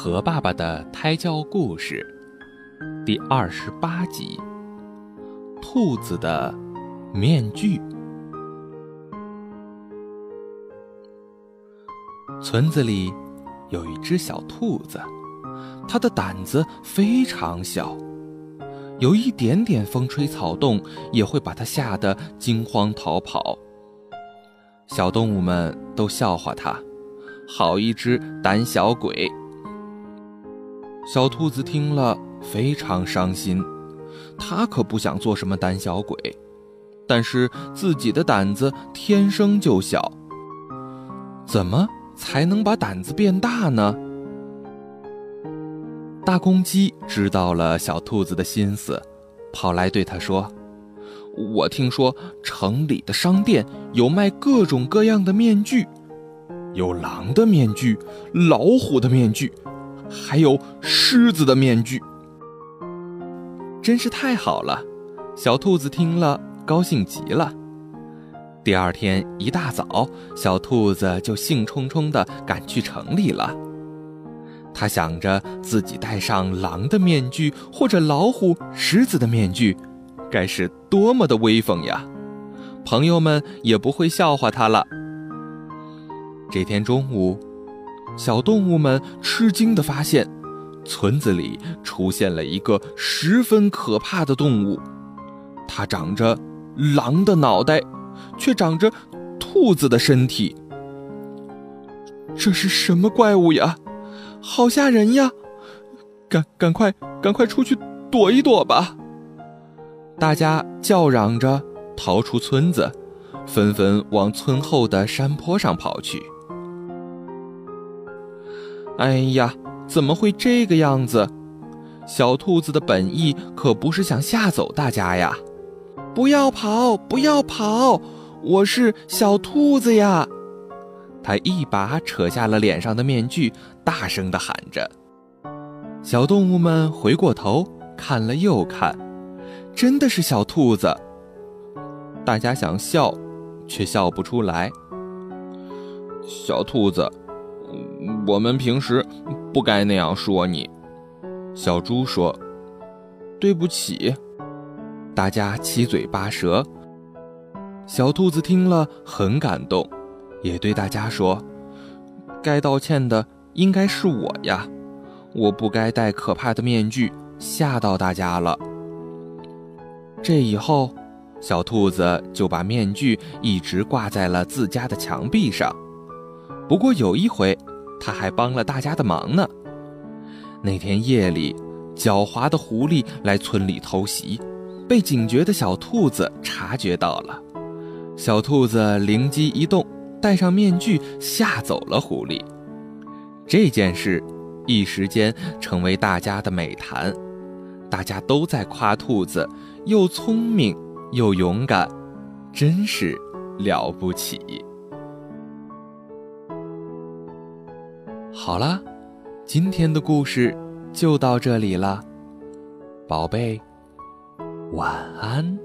和爸爸的胎教故事第二十八集：兔子的面具。村子里有一只小兔子，它的胆子非常小，有一点点风吹草动也会把它吓得惊慌逃跑。小动物们都笑话它，好一只胆小鬼。小兔子听了非常伤心，它可不想做什么胆小鬼，但是自己的胆子天生就小，怎么才能把胆子变大呢？大公鸡知道了小兔子的心思，跑来对它说：“我听说城里的商店有卖各种各样的面具，有狼的面具，老虎的面具。”还有狮子的面具，真是太好了！小兔子听了，高兴极了。第二天一大早，小兔子就兴冲冲地赶去城里了。他想着自己戴上狼的面具或者老虎、狮子的面具，该是多么的威风呀！朋友们也不会笑话他了。这天中午。小动物们吃惊地发现，村子里出现了一个十分可怕的动物。它长着狼的脑袋，却长着兔子的身体。这是什么怪物呀？好吓人呀！赶赶快赶快出去躲一躲吧！大家叫嚷着逃出村子，纷纷往村后的山坡上跑去。哎呀，怎么会这个样子？小兔子的本意可不是想吓走大家呀！不要跑，不要跑，我是小兔子呀！他一把扯下了脸上的面具，大声地喊着。小动物们回过头看了又看，真的是小兔子。大家想笑，却笑不出来。小兔子。我们平时不该那样说你，小猪说：“对不起。”大家七嘴八舌。小兔子听了很感动，也对大家说：“该道歉的应该是我呀，我不该戴可怕的面具吓到大家了。”这以后，小兔子就把面具一直挂在了自家的墙壁上。不过有一回。他还帮了大家的忙呢。那天夜里，狡猾的狐狸来村里偷袭，被警觉的小兔子察觉到了。小兔子灵机一动，戴上面具吓走了狐狸。这件事一时间成为大家的美谈，大家都在夸兔子又聪明又勇敢，真是了不起。好啦，今天的故事就到这里了，宝贝，晚安。